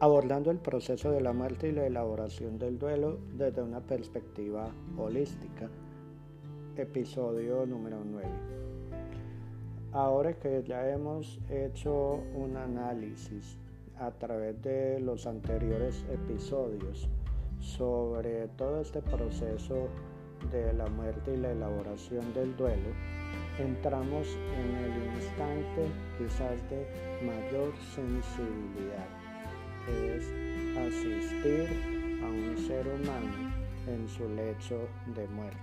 abordando el proceso de la muerte y la elaboración del duelo desde una perspectiva holística. Episodio número 9. Ahora que ya hemos hecho un análisis a través de los anteriores episodios sobre todo este proceso de la muerte y la elaboración del duelo, entramos en el instante quizás de mayor sensibilidad es asistir a un ser humano en su lecho de muerte.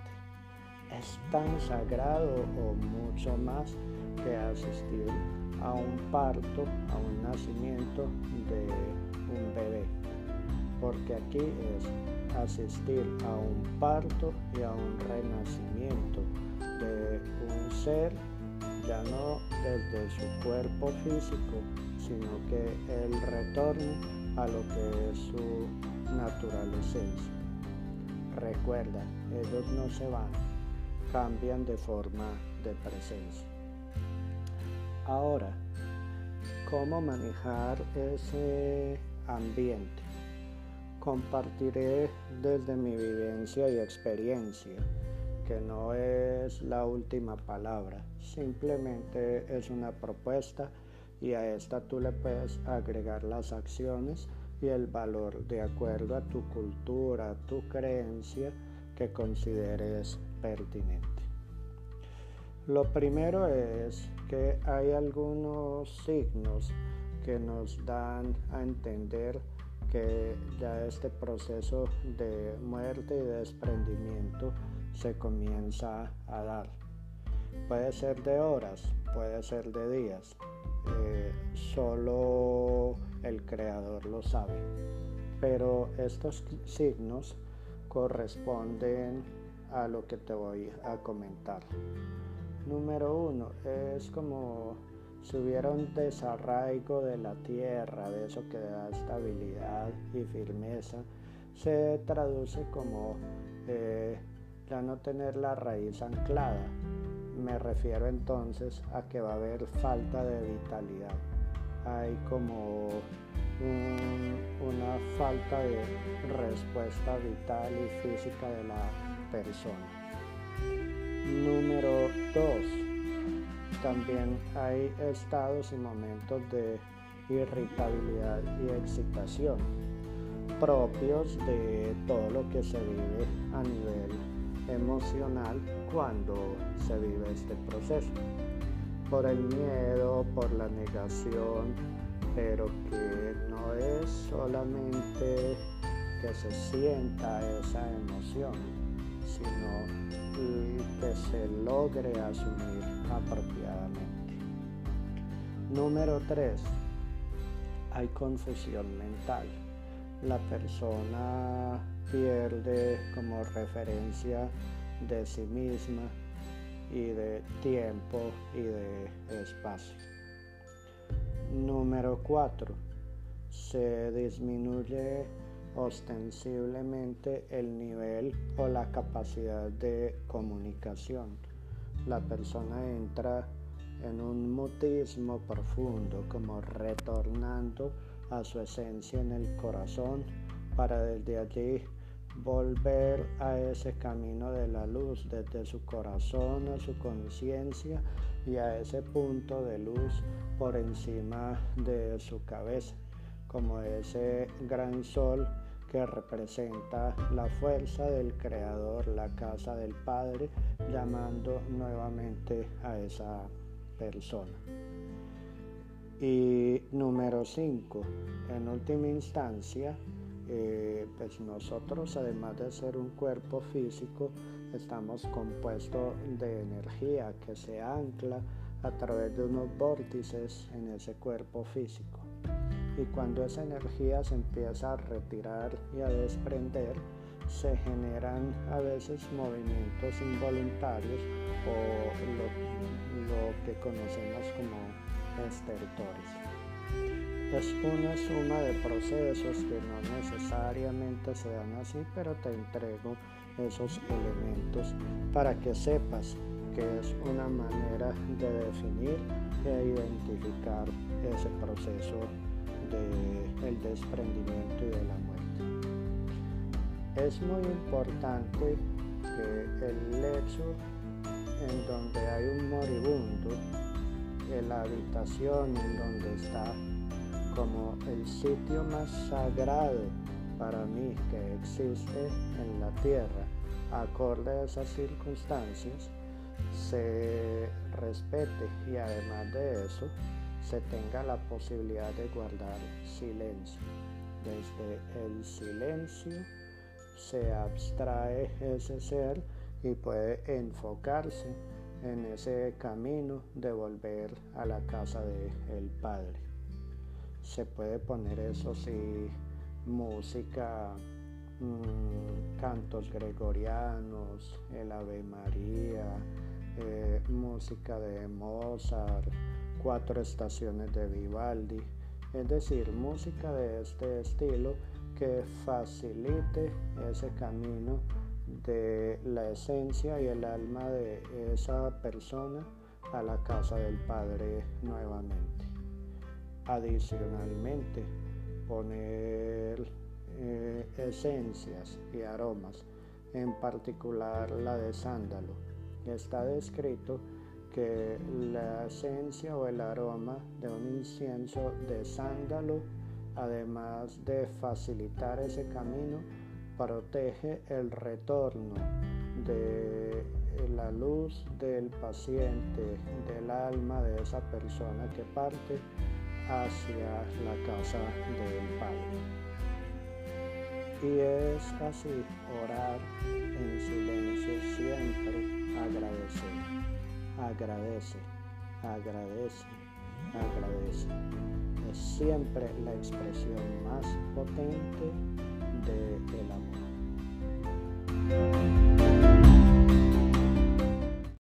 Es tan sagrado o mucho más que asistir a un parto, a un nacimiento de un bebé. Porque aquí es asistir a un parto y a un renacimiento de un ser ya no desde su cuerpo físico, sino que el retorno a lo que es su natural esencia. Recuerda, ellos no se van, cambian de forma de presencia. Ahora, ¿cómo manejar ese ambiente? Compartiré desde mi vivencia y experiencia que no es la última palabra, simplemente es una propuesta y a esta tú le puedes agregar las acciones y el valor de acuerdo a tu cultura, tu creencia que consideres pertinente. Lo primero es que hay algunos signos que nos dan a entender que ya este proceso de muerte y desprendimiento se comienza a dar. Puede ser de horas, puede ser de días. Eh, solo el creador lo sabe. Pero estos signos corresponden a lo que te voy a comentar. Número uno, es como si hubiera un desarraigo de la tierra, de eso que da estabilidad y firmeza, se traduce como eh, ya no tener la raíz anclada. Refiero entonces a que va a haber falta de vitalidad. Hay como una falta de respuesta vital y física de la persona. Número 2. También hay estados y momentos de irritabilidad y excitación propios de todo lo que se vive a nivel emocional cuando se vive este proceso. Por el miedo, por la negación, pero que no es solamente que se sienta esa emoción, sino que se logre asumir apropiadamente. Número 3. Hay confusión mental. La persona pierde como referencia de sí misma y de tiempo y de espacio. Número 4. Se disminuye ostensiblemente el nivel o la capacidad de comunicación. La persona entra en un mutismo profundo, como retornando a su esencia en el corazón para desde allí volver a ese camino de la luz, desde su corazón a su conciencia y a ese punto de luz por encima de su cabeza, como ese gran sol que representa la fuerza del Creador, la casa del Padre, llamando nuevamente a esa persona. Y número 5, en última instancia, eh, pues nosotros además de ser un cuerpo físico, estamos compuestos de energía que se ancla a través de unos vórtices en ese cuerpo físico. Y cuando esa energía se empieza a retirar y a desprender, se generan a veces movimientos involuntarios o lo, lo que conocemos como estertores es una suma de procesos que no necesariamente se dan así, pero te entrego esos elementos para que sepas que es una manera de definir e identificar ese proceso del desprendimiento y de la muerte. Es muy importante que el lecho en donde hay un moribundo, en la habitación en donde está como el sitio más sagrado para mí que existe en la tierra, acorde a esas circunstancias, se respete y además de eso se tenga la posibilidad de guardar silencio. Desde el silencio se abstrae ese ser y puede enfocarse en ese camino de volver a la casa del Padre. Se puede poner eso sí, música, mm, cantos gregorianos, el Ave María, eh, música de Mozart, cuatro estaciones de Vivaldi, es decir, música de este estilo que facilite ese camino de la esencia y el alma de esa persona a la casa del Padre nuevamente. Adicionalmente, poner eh, esencias y aromas, en particular la de sándalo. Está descrito que la esencia o el aroma de un incienso de sándalo, además de facilitar ese camino, protege el retorno de la luz del paciente, del alma de esa persona que parte hacia la casa del Padre. Y es así orar en silencio siempre agradecer, agradece, agradece, agradece. Es siempre la expresión más potente del de amor.